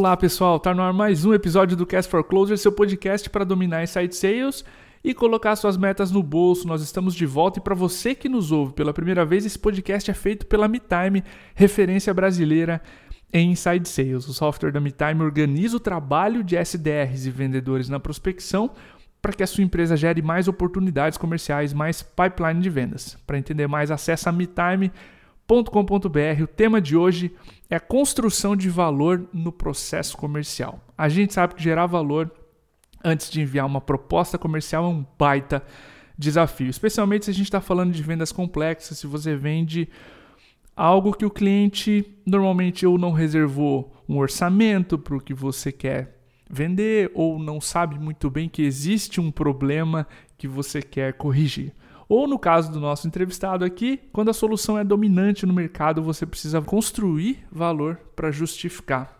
Olá pessoal, tá no ar mais um episódio do Cast for Closer, seu podcast para dominar inside sales e colocar suas metas no bolso. Nós estamos de volta e para você que nos ouve pela primeira vez, esse podcast é feito pela MeTime, referência brasileira em Inside Sales. O software da MeTime organiza o trabalho de SDRs e vendedores na prospecção para que a sua empresa gere mais oportunidades comerciais, mais pipeline de vendas. Para entender mais, acesse a metime.com.br. O tema de hoje é a construção de valor no processo comercial. A gente sabe que gerar valor antes de enviar uma proposta comercial é um baita desafio, especialmente se a gente está falando de vendas complexas, se você vende algo que o cliente normalmente ou não reservou um orçamento para o que você quer vender ou não sabe muito bem que existe um problema que você quer corrigir. Ou no caso do nosso entrevistado aqui, quando a solução é dominante no mercado, você precisa construir valor para justificar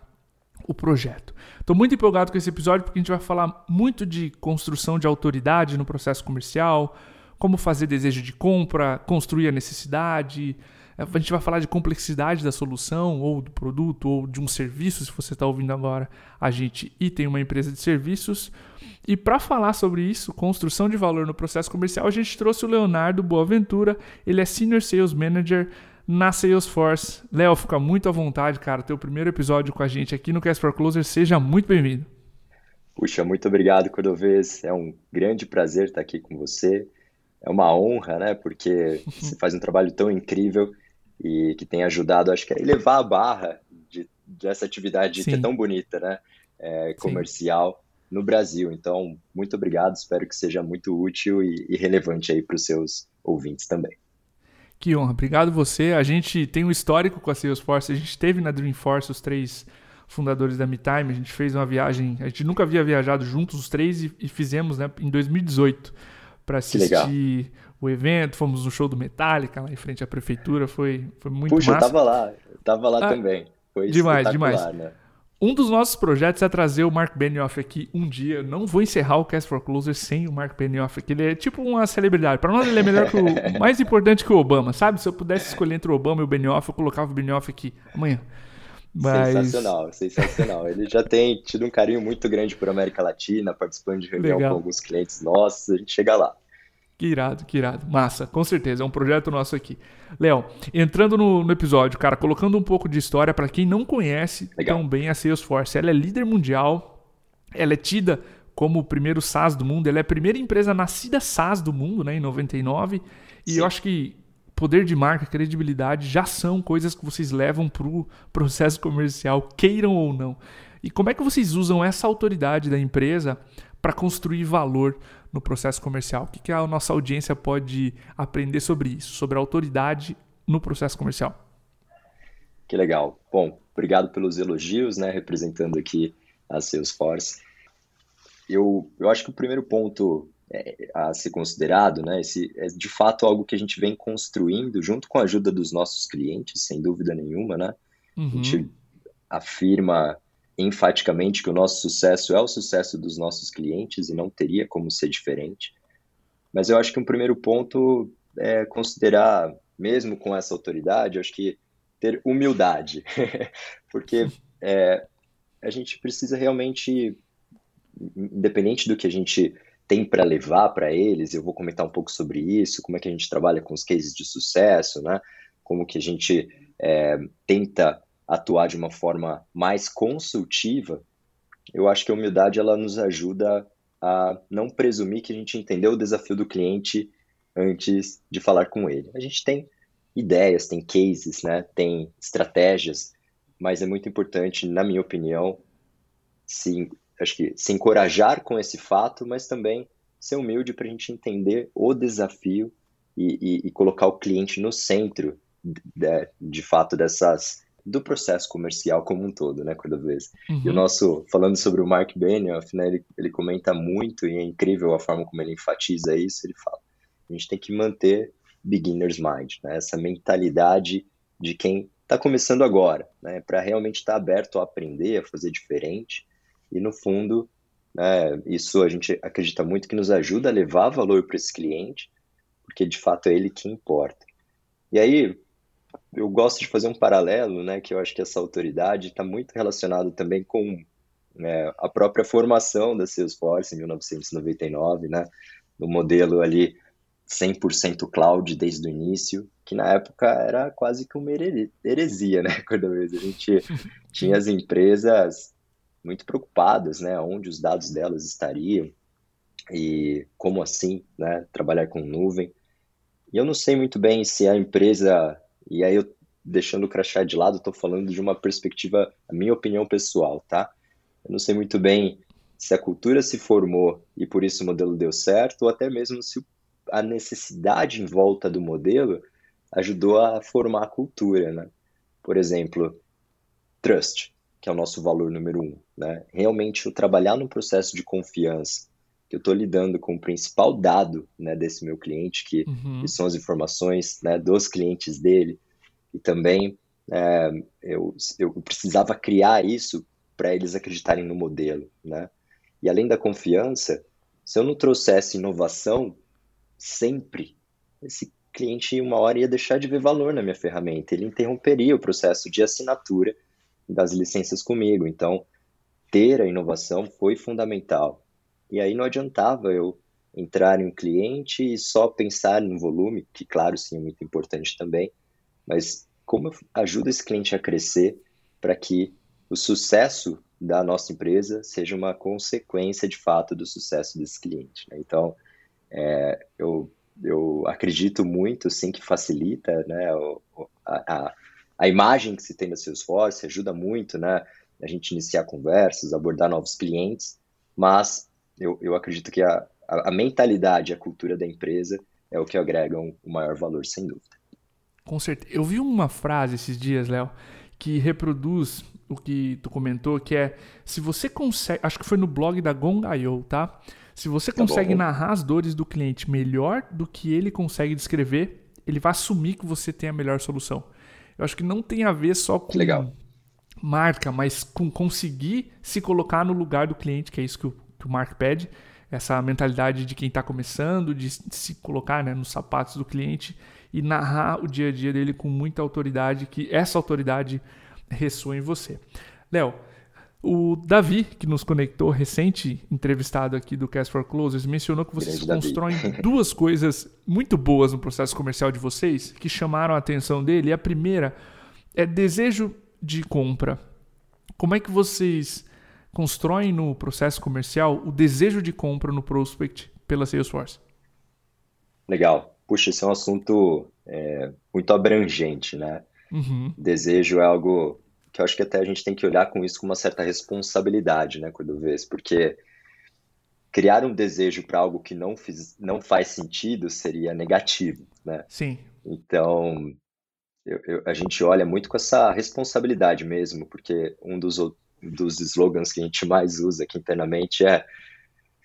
o projeto. Estou muito empolgado com esse episódio porque a gente vai falar muito de construção de autoridade no processo comercial, como fazer desejo de compra, construir a necessidade, a gente vai falar de complexidade da solução, ou do produto, ou de um serviço, se você está ouvindo agora a gente e tem uma empresa de serviços. E para falar sobre isso, construção de valor no processo comercial, a gente trouxe o Leonardo Boaventura. Ele é Senior Sales Manager na Salesforce. Léo, fica muito à vontade, cara. Teu primeiro episódio com a gente aqui no Cast for Closer. Seja muito bem-vindo. Puxa, muito obrigado, Cordovez. É um grande prazer estar aqui com você. É uma honra, né? Porque você faz um trabalho tão incrível e que tem ajudado, acho que, a elevar a barra de, dessa atividade que é tão bonita, né? É, comercial Sim. no Brasil. Então, muito obrigado, espero que seja muito útil e, e relevante aí para os seus ouvintes também. Que honra, obrigado você. A gente tem um histórico com a Salesforce, a gente teve na Dreamforce os três fundadores da MeTime, a gente fez uma viagem, a gente nunca havia viajado juntos os três e, e fizemos né, em 2018 para assistir o evento, fomos no show do Metallica lá em frente à prefeitura, foi, foi muito Puxa, massa. eu tava lá, eu tava lá ah, também. Foi demais, demais. Né? Um dos nossos projetos é trazer o Mark Benioff aqui um dia. Não vou encerrar o Cast for Closer sem o Mark Benioff aqui. Ele é tipo uma celebridade. Para nós, ele é melhor que o. mais importante que o Obama, sabe? Se eu pudesse escolher entre o Obama e o Benioff, eu colocava o Benioff aqui amanhã. Mas... Sensacional, sensacional. Ele já tem tido um carinho muito grande por América Latina, participando de reunião Legal. com alguns clientes nossos. A gente chega lá. Que irado, que irado. Massa, com certeza. É um projeto nosso aqui. Léo, entrando no, no, episódio, cara, colocando um pouco de história para quem não conhece Legal. tão bem a Salesforce. Ela é líder mundial, ela é tida como o primeiro SaaS do mundo, ela é a primeira empresa nascida SaaS do mundo, né, em 99. E Sim. eu acho que poder de marca, credibilidade já são coisas que vocês levam para o processo comercial, queiram ou não. E como é que vocês usam essa autoridade da empresa para construir valor no processo comercial? O que, que a nossa audiência pode aprender sobre isso, sobre a autoridade no processo comercial? Que legal. Bom, obrigado pelos elogios, né, representando aqui a Salesforce. Eu, eu acho que o primeiro ponto é, a ser considerado, né, esse, é de fato algo que a gente vem construindo junto com a ajuda dos nossos clientes, sem dúvida nenhuma, né? Uhum. A gente afirma enfaticamente que o nosso sucesso é o sucesso dos nossos clientes e não teria como ser diferente. Mas eu acho que um primeiro ponto é considerar, mesmo com essa autoridade, eu acho que ter humildade, porque é, a gente precisa realmente, independente do que a gente tem para levar para eles, eu vou comentar um pouco sobre isso, como é que a gente trabalha com os cases de sucesso, né? Como que a gente é, tenta atuar de uma forma mais consultiva, eu acho que a humildade ela nos ajuda a não presumir que a gente entendeu o desafio do cliente antes de falar com ele. A gente tem ideias, tem cases, né, tem estratégias, mas é muito importante, na minha opinião, se, acho que se encorajar com esse fato, mas também ser humilde para a gente entender o desafio e, e, e, colocar o cliente no centro, de, de fato, dessas do processo comercial como um todo, né, Cordovez? Uhum. E o nosso, falando sobre o Mark Benioff, né, ele, ele comenta muito e é incrível a forma como ele enfatiza isso, ele fala, a gente tem que manter beginner's mind, né, essa mentalidade de quem está começando agora, né, para realmente estar tá aberto a aprender, a fazer diferente, e no fundo, né, isso a gente acredita muito que nos ajuda a levar valor para esse cliente, porque de fato é ele que importa. E aí, eu gosto de fazer um paralelo, né, que eu acho que essa autoridade está muito relacionado também com é, a própria formação da Salesforce em 1999, né, no modelo ali 100% cloud desde o início, que na época era quase que uma heresia, né, quando a gente tinha as empresas muito preocupadas, né, onde os dados delas estariam e como assim, né, trabalhar com nuvem. E eu não sei muito bem se a empresa, e aí eu deixando o crachá de lado, estou falando de uma perspectiva, a minha opinião pessoal, tá? Eu não sei muito bem se a cultura se formou e por isso o modelo deu certo, ou até mesmo se a necessidade em volta do modelo ajudou a formar a cultura, né? Por exemplo, trust, que é o nosso valor número um, né? Realmente, o trabalhar num processo de confiança, que eu estou lidando com o principal dado né, desse meu cliente, que, uhum. que são as informações né, dos clientes dele, e também é, eu, eu precisava criar isso para eles acreditarem no modelo, né? E além da confiança, se eu não trouxesse inovação, sempre esse cliente uma hora ia deixar de ver valor na minha ferramenta, ele interromperia o processo de assinatura das licenças comigo. Então, ter a inovação foi fundamental. E aí não adiantava eu entrar em um cliente e só pensar no volume, que claro, sim, é muito importante também, mas como ajuda esse cliente a crescer para que o sucesso da nossa empresa seja uma consequência de fato do sucesso desse cliente. Né? Então, é, eu, eu acredito muito, sim, que facilita né, a, a, a, imagem que se tem da Salesforce, ajuda muito né, a gente iniciar conversas, abordar novos clientes, mas eu, eu acredito que a, a, a mentalidade, a cultura da empresa é o que agregam o maior valor, sem dúvida. Com certeza. Eu vi uma frase esses dias, Léo, que reproduz o que tu comentou, que é se você consegue, acho que foi no blog da Gong.io, tá? Se você tá consegue narrar as dores do cliente melhor do que ele consegue descrever, ele vai assumir que você tem a melhor solução. Eu acho que não tem a ver só com Legal. marca, mas com conseguir se colocar no lugar do cliente, que é isso que o, que o Mark pede, essa mentalidade de quem está começando, de se colocar né, nos sapatos do cliente e narrar o dia a dia dele com muita autoridade, que essa autoridade ressoa em você. Léo, o Davi, que nos conectou, recente entrevistado aqui do Cast for Closers, mencionou que vocês constroem duas coisas muito boas no processo comercial de vocês que chamaram a atenção dele. E a primeira é desejo de compra. Como é que vocês constroem no processo comercial o desejo de compra no prospect pela Salesforce? Legal puxa, esse é um assunto é, muito abrangente, né? Uhum. Desejo é algo que eu acho que até a gente tem que olhar com isso com uma certa responsabilidade, né, quando vê porque criar um desejo para algo que não, fiz, não faz sentido seria negativo, né? Sim. Então, eu, eu, a gente olha muito com essa responsabilidade mesmo, porque um dos, dos slogans que a gente mais usa aqui internamente é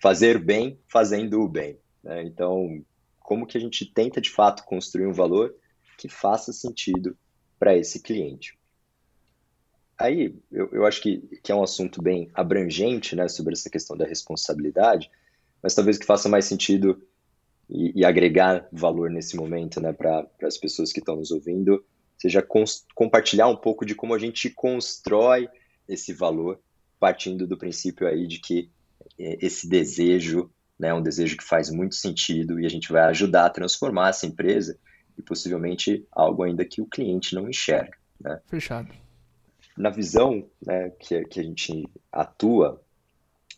fazer bem fazendo o bem. Né? Então, como que a gente tenta de fato construir um valor que faça sentido para esse cliente. Aí, eu, eu acho que, que é um assunto bem abrangente, né, sobre essa questão da responsabilidade, mas talvez que faça mais sentido e, e agregar valor nesse momento, né, para as pessoas que estão nos ouvindo, seja compartilhar um pouco de como a gente constrói esse valor, partindo do princípio aí de que é, esse desejo né, um desejo que faz muito sentido e a gente vai ajudar a transformar essa empresa e possivelmente algo ainda que o cliente não enxerga. Né? Fechado. Na visão né, que, que a gente atua,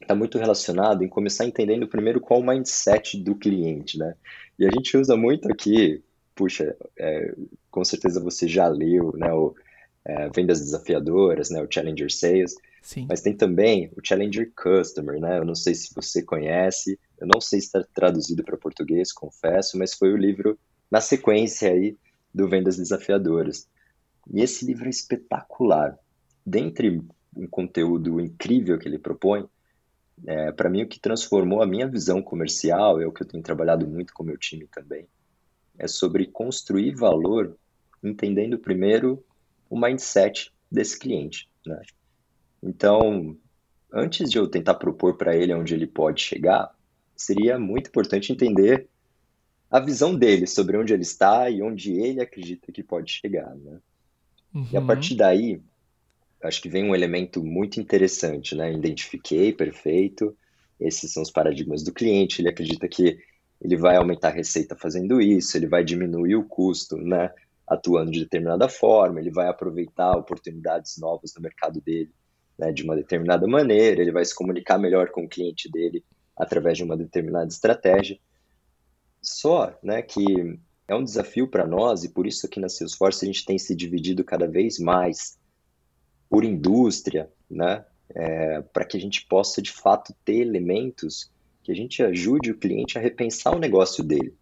está muito relacionado em começar entendendo primeiro qual o mindset do cliente. Né? E a gente usa muito aqui, puxa, é, com certeza você já leu né, o é, Vendas Desafiadoras, né, o Challenger Sales, Sim. Mas tem também o Challenger Customer, né? Eu não sei se você conhece, eu não sei se está traduzido para português, confesso, mas foi o livro na sequência aí do Vendas Desafiadoras. E esse livro é espetacular. Dentre um conteúdo incrível que ele propõe, é, para mim o que transformou a minha visão comercial, é o que eu tenho trabalhado muito com o meu time também, é sobre construir valor entendendo primeiro o mindset desse cliente, né? Então, antes de eu tentar propor para ele onde ele pode chegar, seria muito importante entender a visão dele sobre onde ele está e onde ele acredita que pode chegar, né? Uhum. E a uhum. partir daí, acho que vem um elemento muito interessante, né? Identifiquei, perfeito. Esses são os paradigmas do cliente. Ele acredita que ele vai aumentar a receita fazendo isso, ele vai diminuir o custo, né? Atuando de determinada forma, ele vai aproveitar oportunidades novas no mercado dele, né? De uma determinada maneira, ele vai se comunicar melhor com o cliente dele através de uma determinada estratégia. Só, né? Que é um desafio para nós e por isso aqui na Salesforce a gente tem se dividido cada vez mais por indústria, né? É, para que a gente possa de fato ter elementos que a gente ajude o cliente a repensar o negócio dele.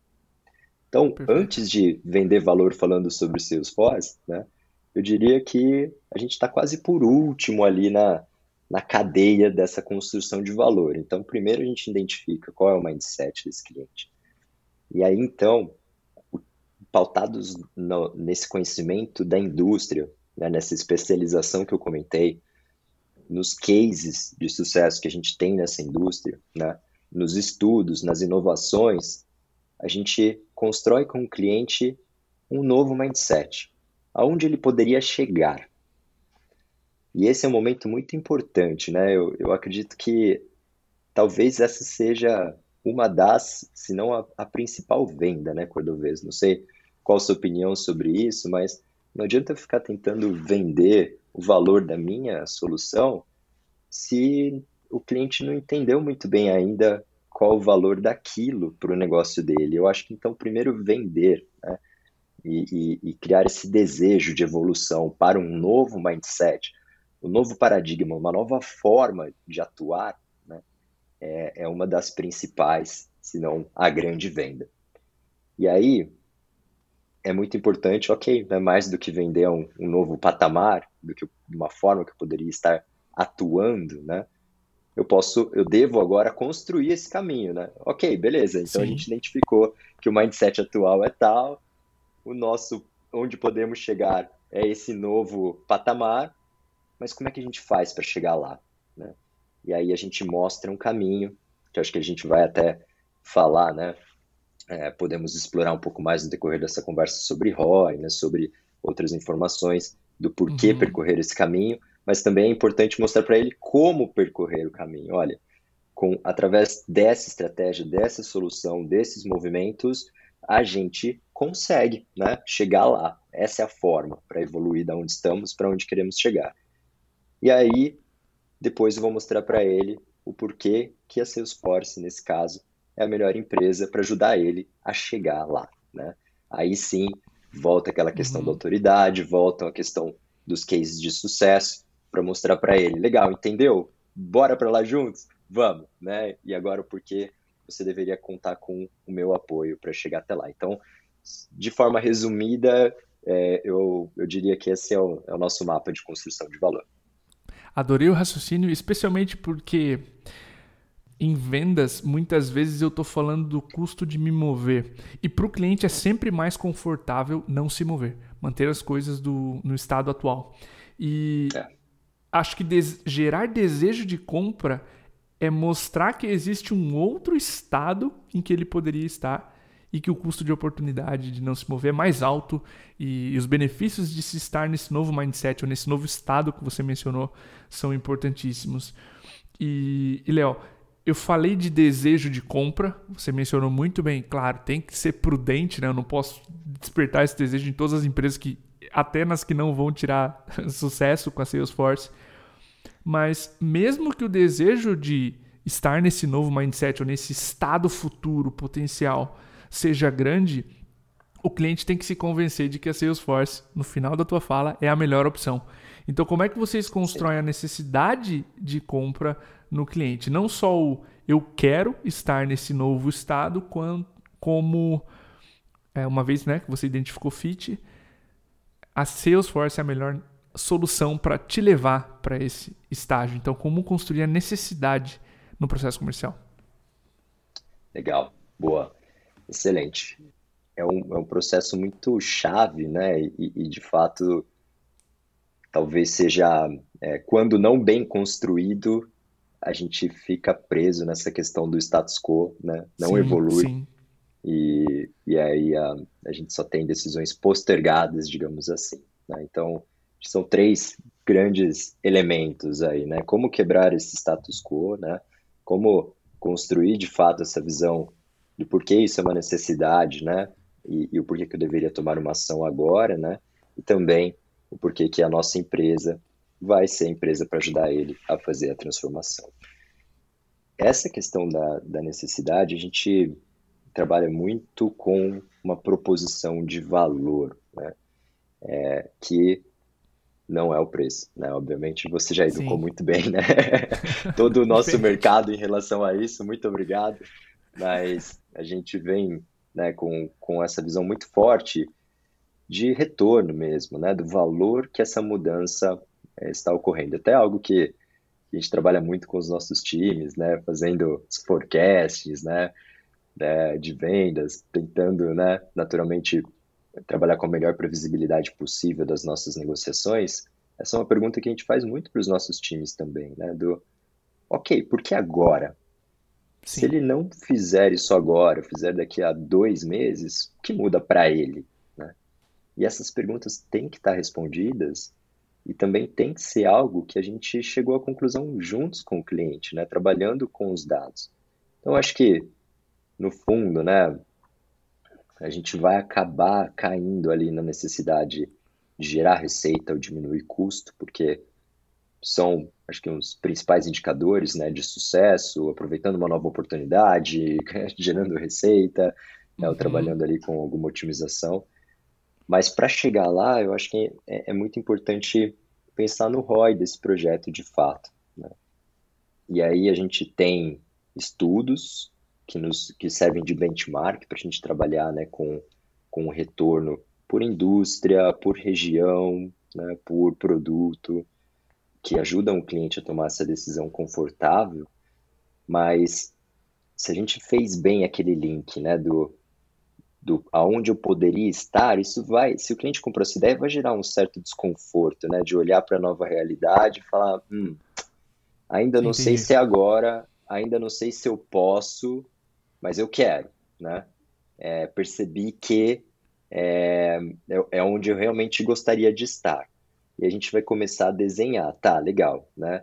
Então, Perfeito. antes de vender valor falando sobre Salesforce, né, eu diria que a gente está quase por último ali na, na cadeia dessa construção de valor. Então, primeiro a gente identifica qual é o mindset desse cliente. E aí, então, pautados no, nesse conhecimento da indústria, né, nessa especialização que eu comentei, nos cases de sucesso que a gente tem nessa indústria, né, nos estudos, nas inovações, a gente constrói com o cliente um novo mindset, aonde ele poderia chegar. E esse é um momento muito importante, né? Eu, eu acredito que talvez essa seja uma das, se não a, a principal venda, né, Cordovez? Não sei qual a sua opinião sobre isso, mas não adianta eu ficar tentando vender o valor da minha solução se o cliente não entendeu muito bem ainda qual o valor daquilo para o negócio dele. Eu acho que então primeiro vender né? e, e, e, criar esse desejo de evolução para um novo mindset, um novo paradigma, uma nova forma de atuar, né? é, é uma das principais, se não a grande venda. E aí, é muito importante, ok, é mais do que vender um, um, novo patamar, do que uma forma que eu poderia estar atuando, né? Eu posso, eu devo agora construir esse caminho, né? Ok, beleza. Então Sim. a gente identificou que o mindset atual é tal, o nosso, onde podemos chegar é esse novo patamar, mas como é que a gente faz para chegar lá, né? E aí a gente mostra um caminho, que acho que a gente vai até falar, né? É, podemos explorar um pouco mais no decorrer dessa conversa sobre ROI, né, sobre outras informações do porquê uhum. percorrer esse caminho, mas também é importante mostrar para ele como percorrer o caminho. Olha, com através dessa estratégia, dessa solução, desses movimentos, a gente consegue né, chegar lá. Essa é a forma para evoluir da onde estamos para onde queremos chegar. E aí, depois eu vou mostrar para ele o porquê que a Salesforce, nesse caso, é a melhor empresa para ajudar ele a chegar lá, né? Aí sim, volta aquela questão uhum. da autoridade, volta a questão dos cases de sucesso para mostrar para ele, legal, entendeu? Bora para lá juntos? Vamos, né? E agora o porquê você deveria contar com o meu apoio para chegar até lá. Então, de forma resumida, é, eu, eu diria que esse é o, é o nosso mapa de construção de valor. Adorei o raciocínio, especialmente porque em vendas, muitas vezes eu estou falando do custo de me mover. E para o cliente é sempre mais confortável não se mover, manter as coisas do, no estado atual. E é. Acho que des gerar desejo de compra é mostrar que existe um outro estado em que ele poderia estar e que o custo de oportunidade de não se mover é mais alto e, os benefícios de se estar nesse novo mindset ou nesse novo estado que você mencionou são importantíssimos. E, e Léo, eu falei de desejo de compra, você mencionou muito bem, claro, tem que ser prudente, né? Eu não posso despertar esse desejo em todas as empresas que, até nas que não vão tirar sucesso com a Salesforce. Mas mesmo que o desejo de estar nesse novo mindset ou nesse estado futuro potencial seja grande, o cliente tem que se convencer de que a Salesforce, no final da tua fala, é a melhor opção. Então, como é que vocês constroem a necessidade de compra no cliente. Não só o eu quero estar nesse novo estado, como é, uma vez né, que você identificou fit, a Salesforce é a melhor solução para te levar para esse estágio. Então, como construir a necessidade no processo comercial? Legal, boa, excelente. É um, é um processo muito chave, né? E, e de fato, talvez seja, é, quando não bem construído, a gente fica preso nessa questão do status quo, né? Não sim, evolui. Sim. E, e aí a, a gente só tem decisões postergadas, digamos assim. Né? Então, são três grandes elementos aí, né? Como quebrar esse status quo, né? Como construir de fato essa visão do porquê isso é uma necessidade, né? E, e, o porquê que eu deveria tomar uma ação agora, né? E também o porquê que a nossa empresa vai ser a empresa para ajudar ele a fazer a transformação. Essa questão da, da necessidade, a gente trabalha muito com uma proposição de valor, né? É, que não é o preço, né? Obviamente você já educou Sim. muito bem, né? Todo o nosso mercado em relação a isso, muito obrigado. Mas a gente vem né, com, com essa visão muito forte de retorno mesmo, né? Do valor que essa mudança é, está ocorrendo. Até algo que a gente trabalha muito com os nossos times, né? Fazendo os forecasts, né? Né de vendas, tentando, né? Naturalmente trabalhar com a melhor previsibilidade possível das nossas negociações, essa é uma pergunta que a gente faz muito para os nossos times também, né? Do, ok, por que agora? Sim. Se ele não fizer isso agora, fizer daqui a dois meses, o que muda para ele? Né? E essas perguntas têm que estar respondidas e também tem que ser algo que a gente chegou à conclusão juntos com o cliente, né? Trabalhando com os dados. Então, acho que, no fundo, né? a gente vai acabar caindo ali na necessidade de gerar receita ou diminuir custo, porque são, acho que, os principais indicadores né, de sucesso, aproveitando uma nova oportunidade, gerando receita, né, uhum. ou trabalhando ali com alguma otimização. Mas para chegar lá, eu acho que é, é, muito importante pensar no ROI desse projeto de fato. Né? E aí a gente tem estudos que, nos, que servem de benchmark para a gente trabalhar né, com, com retorno por indústria, por região, né, por produto, que ajudam o cliente a tomar essa decisão confortável, mas se a gente fez bem aquele link né, do, do aonde eu poderia estar, isso vai, se o cliente comprou essa ideia, vai gerar um certo desconforto, né, de olhar para a nova realidade e falar, hum, ainda não Entendi. sei se é agora, ainda não sei se eu posso, mas eu quero, né? É, percebi que é, é, é onde eu realmente gostaria de estar. E a gente vai começar a desenhar, tá, legal, né?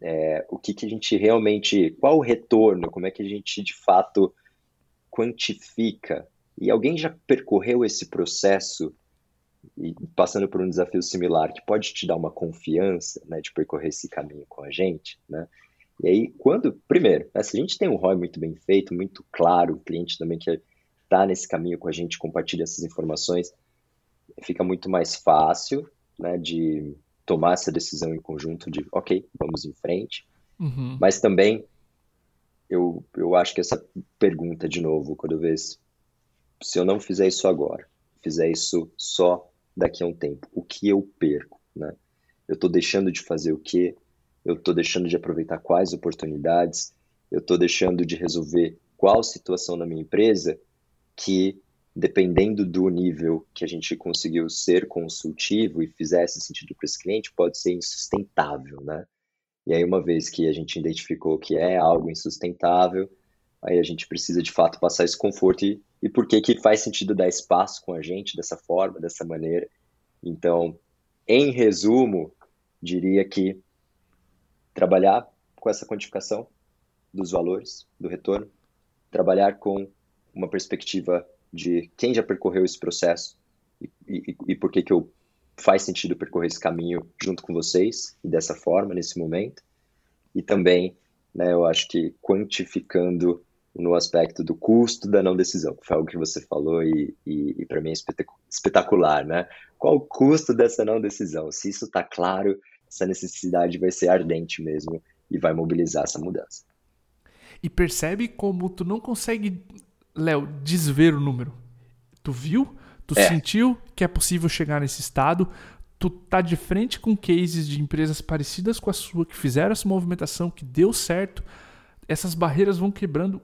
É, o que, que a gente realmente, qual o retorno, como é que a gente de fato quantifica? E alguém já percorreu esse processo e passando por um desafio similar que pode te dar uma confiança, né, de percorrer esse caminho com a gente, né? E aí, quando, primeiro, né, se a gente tem um ROI muito bem feito, muito claro, o cliente também que está nesse caminho com a gente, compartilha essas informações, fica muito mais fácil né, de tomar essa decisão em conjunto de, ok, vamos em frente. Uhum. Mas também, eu, eu acho que essa pergunta, de novo, quando eu vejo, se eu não fizer isso agora, fizer isso só daqui a um tempo, o que eu perco, né? Eu estou deixando de fazer o que eu estou deixando de aproveitar quais oportunidades, eu estou deixando de resolver qual situação na minha empresa que, dependendo do nível que a gente conseguiu ser consultivo e fizesse sentido para esse cliente, pode ser insustentável, né? E aí, uma vez que a gente identificou que é algo insustentável, aí a gente precisa de fato passar esse conforto e, e por que que faz sentido dar espaço com a gente dessa forma, dessa maneira. Então, em resumo, diria que trabalhar com essa quantificação dos valores, do retorno, trabalhar com uma perspectiva de quem já percorreu esse processo e, e, e por que, que eu faz sentido percorrer esse caminho junto com vocês e dessa forma, nesse momento. E também, né, eu acho que quantificando no aspecto do custo da não decisão, que foi algo que você falou e, e, e para mim é espetacular, né? Qual o custo dessa não decisão? Se isso está claro, essa necessidade vai ser ardente mesmo e vai mobilizar essa mudança. E percebe como tu não consegue, Léo, desver o número. Tu viu? Tu é. sentiu que é possível chegar nesse estado? Tu tá de frente com cases de empresas parecidas com a sua que fizeram essa movimentação, que deu certo. Essas barreiras vão quebrando.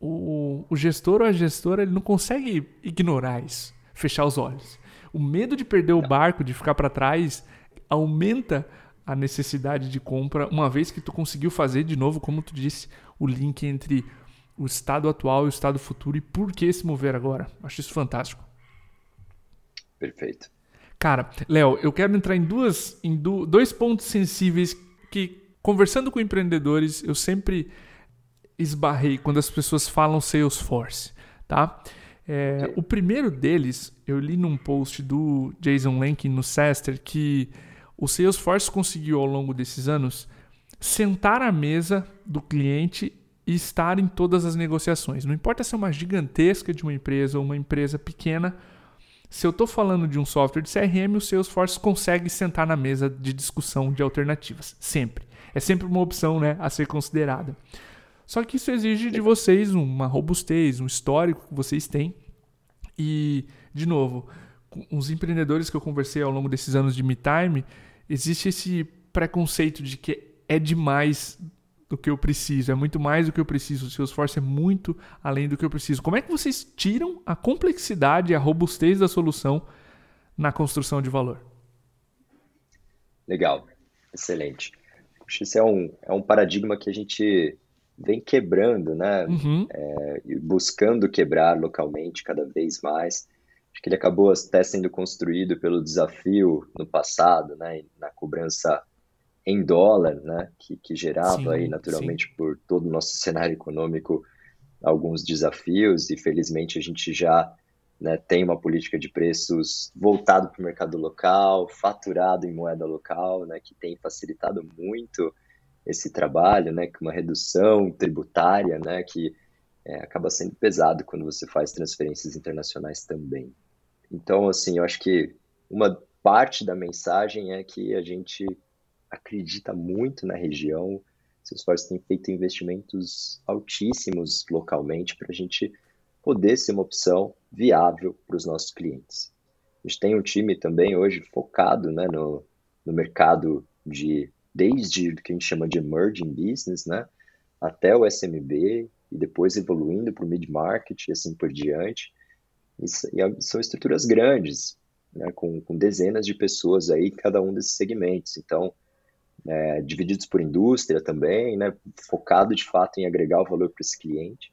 O, o gestor ou a gestora ele não consegue ignorar isso, fechar os olhos. O medo de perder o barco, de ficar para trás, aumenta a necessidade de compra, uma vez que tu conseguiu fazer de novo, como tu disse, o link entre o estado atual e o estado futuro e por que se mover agora. Acho isso fantástico. Perfeito. Cara, Léo, eu quero entrar em, duas, em do, dois pontos sensíveis que, conversando com empreendedores, eu sempre esbarrei quando as pessoas falam Salesforce, tá? É, o primeiro deles, eu li num post do Jason Lankin no Sester que o Salesforce conseguiu ao longo desses anos sentar à mesa do cliente e estar em todas as negociações. Não importa se é uma gigantesca de uma empresa ou uma empresa pequena, se eu estou falando de um software de CRM, o Salesforce consegue sentar na mesa de discussão de alternativas. Sempre. É sempre uma opção né, a ser considerada. Só que isso exige de vocês uma robustez, um histórico que vocês têm. E, de novo, com os empreendedores que eu conversei ao longo desses anos de MeTime, existe esse preconceito de que é demais do que eu preciso, é muito mais do que eu preciso. O Salesforce é muito além do que eu preciso. Como é que vocês tiram a complexidade e a robustez da solução na construção de valor? Legal, excelente. Isso é um, é um paradigma que a gente vem quebrando, né? Uhum. É, buscando quebrar localmente cada vez mais. Acho que ele acabou até sendo construído pelo desafio no passado, né? Na cobrança em dólar, né? Que, que gerava sim, aí naturalmente sim. por todo o nosso cenário econômico alguns desafios e felizmente a gente já né, tem uma política de preços voltado para o mercado local, faturado em moeda local, né, que tem facilitado muito esse trabalho, né, com uma redução tributária, né, que é, acaba sendo pesado quando você faz transferências internacionais também. Então, assim, eu acho que uma parte da mensagem é que a gente acredita muito na região, Salesforce tem feito investimentos altíssimos localmente para a gente poder ser uma opção viável para os nossos clientes. A gente tem um time também hoje focado né, no, no mercado de desde o que a gente chama de emerging business, né, até o SMB e depois evoluindo para o mid market e assim por diante. E, e são estruturas grandes, né, com, com, dezenas de pessoas aí em cada um desses segmentos. Então, é, divididos por indústria também, né, focado de fato em agregar o valor para esse cliente.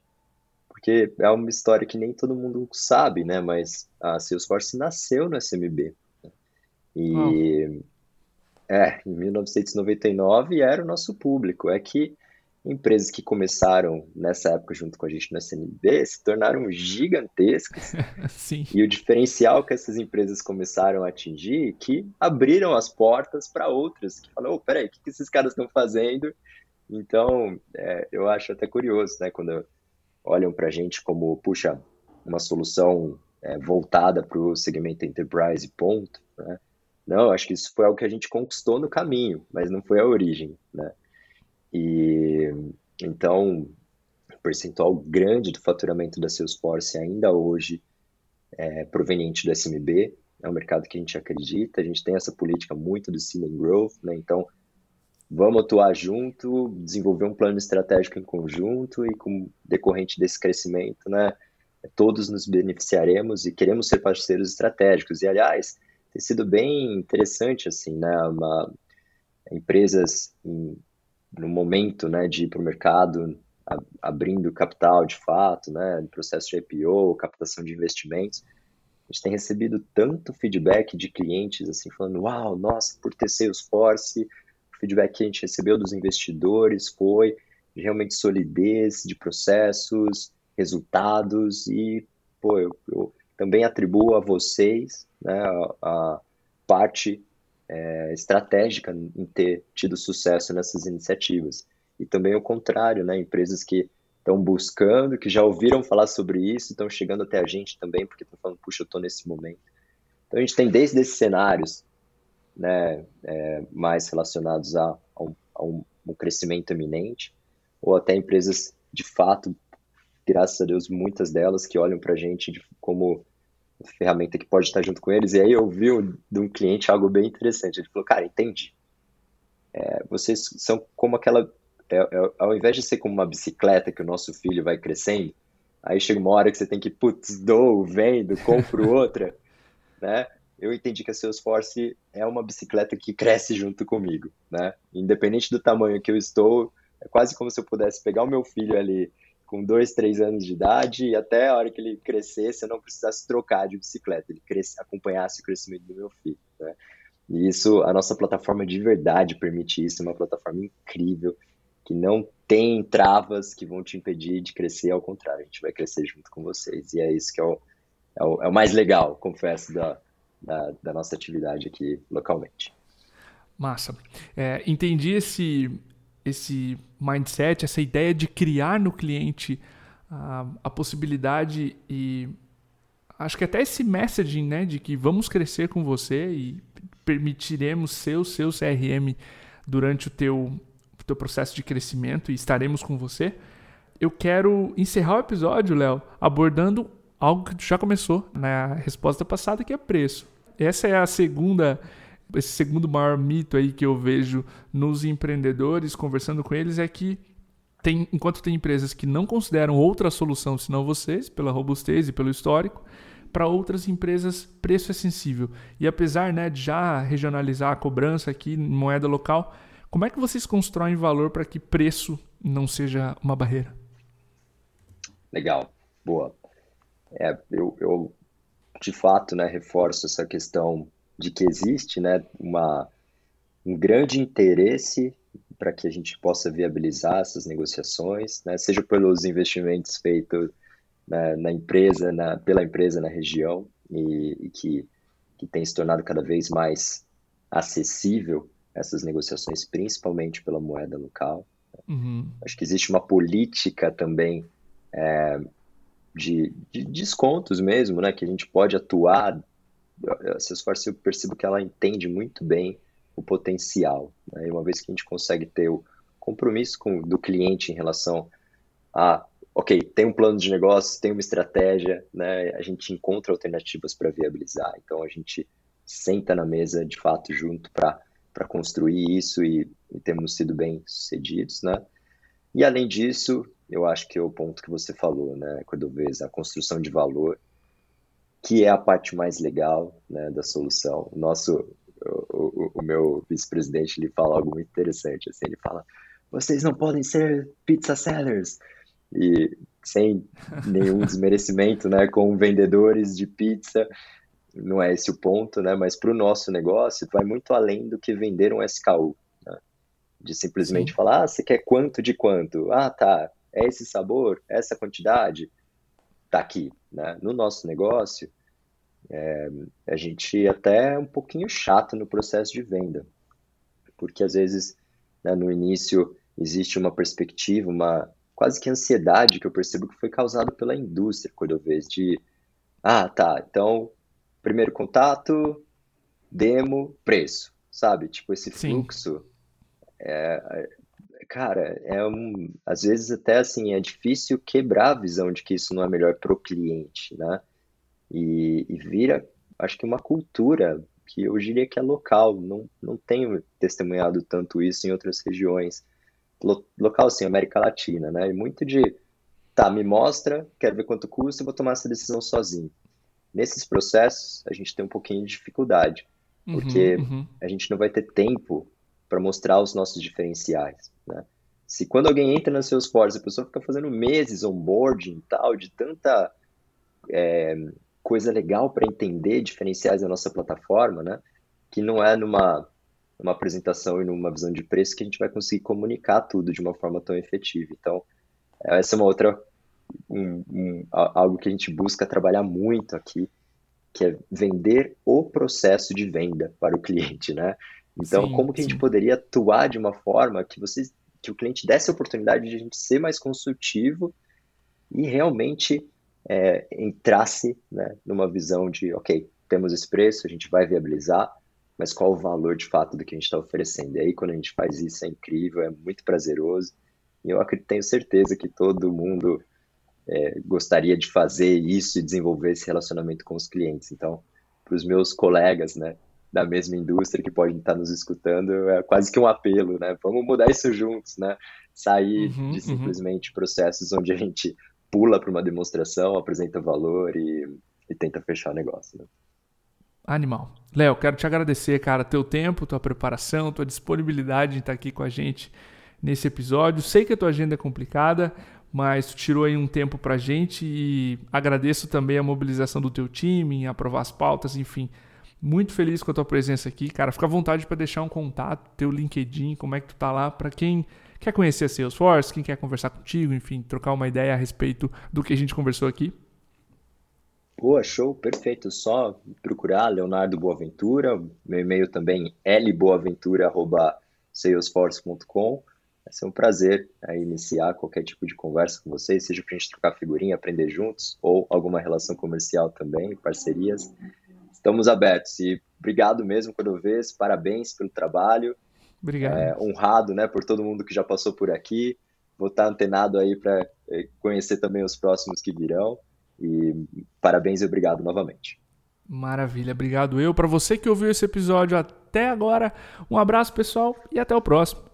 Porque é uma história que nem todo mundo sabe, né, mas a Salesforce nasceu no SMB. Né, e. É, em 1999 era o nosso público. É que empresas que começaram nessa época junto com a gente no SNB se tornaram gigantescas. Sim. E o diferencial que essas empresas começaram a atingir que abriram as portas para outras que falaram, oh, peraí, o que, que esses caras estão fazendo? Então, é, eu acho até curioso, né, quando olham para a gente como, puxa, uma solução é, voltada para o segmento enterprise, ponto, né? Não, acho que isso foi algo que a gente conquistou no caminho, mas não foi a origem, né? E então, percentual grande do faturamento da Salesforce ainda hoje é proveniente do SMB, é um mercado que a gente acredita, a gente tem essa política muito do Ceiling Growth, né? Então, vamos atuar junto, desenvolver um plano estratégico em conjunto e com decorrente desse crescimento, né? Todos nos beneficiaremos e queremos ser parceiros estratégicos. E, aliás, tem sido bem interessante, assim, né? Uma, empresas em, no momento, né, de ir para o mercado, abrindo capital de fato, né, processo de IPO, captação de investimentos, a gente tem recebido tanto feedback de clientes, assim, falando, uau, nossa, por ter Salesforce, o feedback que a gente recebeu dos investidores foi de realmente solidez de processos, resultados e, pô, eu, eu também atribuo a vocês né, a, a parte é, estratégica em ter tido sucesso nessas iniciativas. E também o contrário, né, empresas que estão buscando, que já ouviram falar sobre isso, estão chegando até a gente também, porque estão falando, puxa, eu estou nesse momento. Então a gente tem desde esses cenários né, é, mais relacionados a, a, um, a um, um crescimento eminente, ou até empresas de fato, graças a Deus, muitas delas que olham para a gente como ferramenta que pode estar junto com eles. E aí eu vi de um cliente algo bem interessante. Ele falou, cara, entendi. É, vocês são como aquela. É, é, ao invés de ser como uma bicicleta que o nosso filho vai crescendo, aí chega uma hora que você tem que, putz, dou, vendo, compro outra, né? Eu entendi que a Salesforce é uma bicicleta que cresce junto comigo, né? Independente do tamanho que eu estou, é quase como se eu pudesse pegar o meu filho ali com dois, três anos de idade e até a hora que ele crescesse eu não precisasse trocar de bicicleta, ele cresce, acompanhasse o crescimento do meu filho. Né? E isso, a nossa plataforma de verdade permite isso, é uma plataforma incrível, que não tem travas que vão te impedir de crescer, ao contrário, a gente vai crescer junto com vocês. E é isso que é o, é o, é o mais legal, confesso, da, da, da, nossa atividade aqui localmente. Massa. É, entendi esse, esse mindset, essa ideia de criar no cliente a, a possibilidade e acho que até esse messaging, né, de que vamos crescer com você e permitiremos ser o seu CRM durante o teu, teu processo de crescimento e estaremos com você. Eu quero encerrar o episódio, Léo, abordando algo que já começou na resposta passada, que é preço. Essa é a segunda esse segundo maior mito aí que eu vejo nos empreendedores, conversando com eles, é que tem, enquanto tem empresas que não consideram outra solução senão vocês, pela robustez e pelo histórico, para outras empresas preço é sensível. E apesar né, de já regionalizar a cobrança aqui em moeda local, como é que vocês constroem valor para que preço não seja uma barreira? Legal, boa. É, eu, eu de fato né, reforço essa questão de que existe né, uma, um grande interesse para que a gente possa viabilizar essas negociações, né, seja pelos investimentos feitos na, na empresa, na, pela empresa na região, e, e, que, que tem se tornado cada vez mais acessível essas negociações, principalmente pela moeda local. Uhum. Acho que existe uma política também é, de, de, descontos mesmo, né, que a gente pode atuar a Salesforce eu percebo que ela entende muito bem o potencial. Né? E uma vez que a gente consegue ter o compromisso com, do cliente em relação a, ok, tem um plano de negócio, tem uma estratégia, né? a gente encontra alternativas para viabilizar. Então a gente senta na mesa de fato junto para construir isso e, e, temos sido bem sucedidos. Né? E além disso, eu acho que é o ponto que você falou, né, Cordovez, a construção de valor que é a parte mais legal né, da solução. O nosso, o, o, o meu vice-presidente, ele fala algo muito interessante, assim, ele fala, vocês não podem ser pizza sellers, e sem nenhum desmerecimento, né, com vendedores de pizza, não é esse o ponto, né, mas para o nosso negócio vai muito além do que vender um SKU, né, de simplesmente Sim. falar, ah, você quer quanto de quanto? Ah, tá, é esse sabor, essa quantidade, tá aqui, né? No nosso negócio, é, a gente até é um pouquinho chato no processo de venda, porque às vezes né, no início existe uma perspectiva, uma quase que ansiedade que eu percebo que foi causada pela indústria, quando eu vejo de, ah, tá, então primeiro contato, demo, preço, sabe? Tipo esse fluxo. É, cara, é um, às vezes até assim, é difícil quebrar a visão de que isso não é melhor para o cliente, né? E, e, vira, acho que uma cultura que eu diria que é local, não, não tenho testemunhado tanto isso em outras regiões. Lo, local, sim, América Latina, né? E muito de, tá, me mostra, quero ver quanto custa e vou tomar essa decisão sozinho. Nesses processos, a gente tem um pouquinho de dificuldade, uhum, porque uhum. a gente não vai ter tempo para mostrar os nossos diferenciais. Né? Se quando alguém entra no Salesforce, a pessoa fica fazendo meses onboarding e tal, de tanta é, coisa legal para entender diferenciais da nossa plataforma, né? que não é numa, apresentação e numa visão de preço que a gente vai conseguir comunicar tudo de uma forma tão efetiva. Então, essa é uma outra, um, um, algo que a gente busca trabalhar muito aqui, que é vender o processo de venda para o cliente, né? Então, sim, como que a gente poderia atuar de uma forma que vocês, que o cliente desse a oportunidade de a gente ser mais consultivo e realmente é, entrasse né, numa visão de, ok, temos esse preço, a gente vai viabilizar, mas qual o valor de fato do que a gente está oferecendo? E aí, quando a gente faz isso, é incrível, é muito prazeroso. E eu tenho certeza que todo mundo é, gostaria de fazer isso e desenvolver esse relacionamento com os clientes. Então, para os meus colegas, né, da mesma indústria que podem estar nos escutando, é quase que um apelo, né? Vamos mudar isso juntos, né? Sair uhum, de uhum. simplesmente uhum. processos onde a gente pula para uma demonstração, apresenta valor e, e tenta fechar o negócio. Né? Animal. Léo, quero te agradecer, cara, teu tempo, tua preparação, tua disponibilidade de estar aqui com a gente nesse episódio. Sei que a tua agenda é complicada, mas tu tirou aí um tempo pra gente e agradeço também a mobilização do teu time em aprovar as pautas, enfim. Muito feliz com a tua presença aqui, cara. Fica à vontade para deixar um contato, teu LinkedIn, como é que tu tá lá, para quem quer conhecer a Salesforce, quem quer conversar contigo, enfim, trocar uma ideia a respeito do que a gente conversou aqui. Boa, show, perfeito. Só procurar Leonardo Boaventura, meu e-mail também lboaventura.salesforce.com. Vai ser um prazer né, iniciar qualquer tipo de conversa com vocês, seja para a gente trocar figurinha, aprender juntos, ou alguma relação comercial também, parcerias estamos abertos. E obrigado mesmo, Cordovez, parabéns pelo trabalho. Obrigado. É, honrado né, por todo mundo que já passou por aqui. Vou estar antenado aí para é, conhecer também os próximos que virão. E parabéns e obrigado novamente. Maravilha, obrigado eu. Para você que ouviu esse episódio até agora, um abraço pessoal e até o próximo.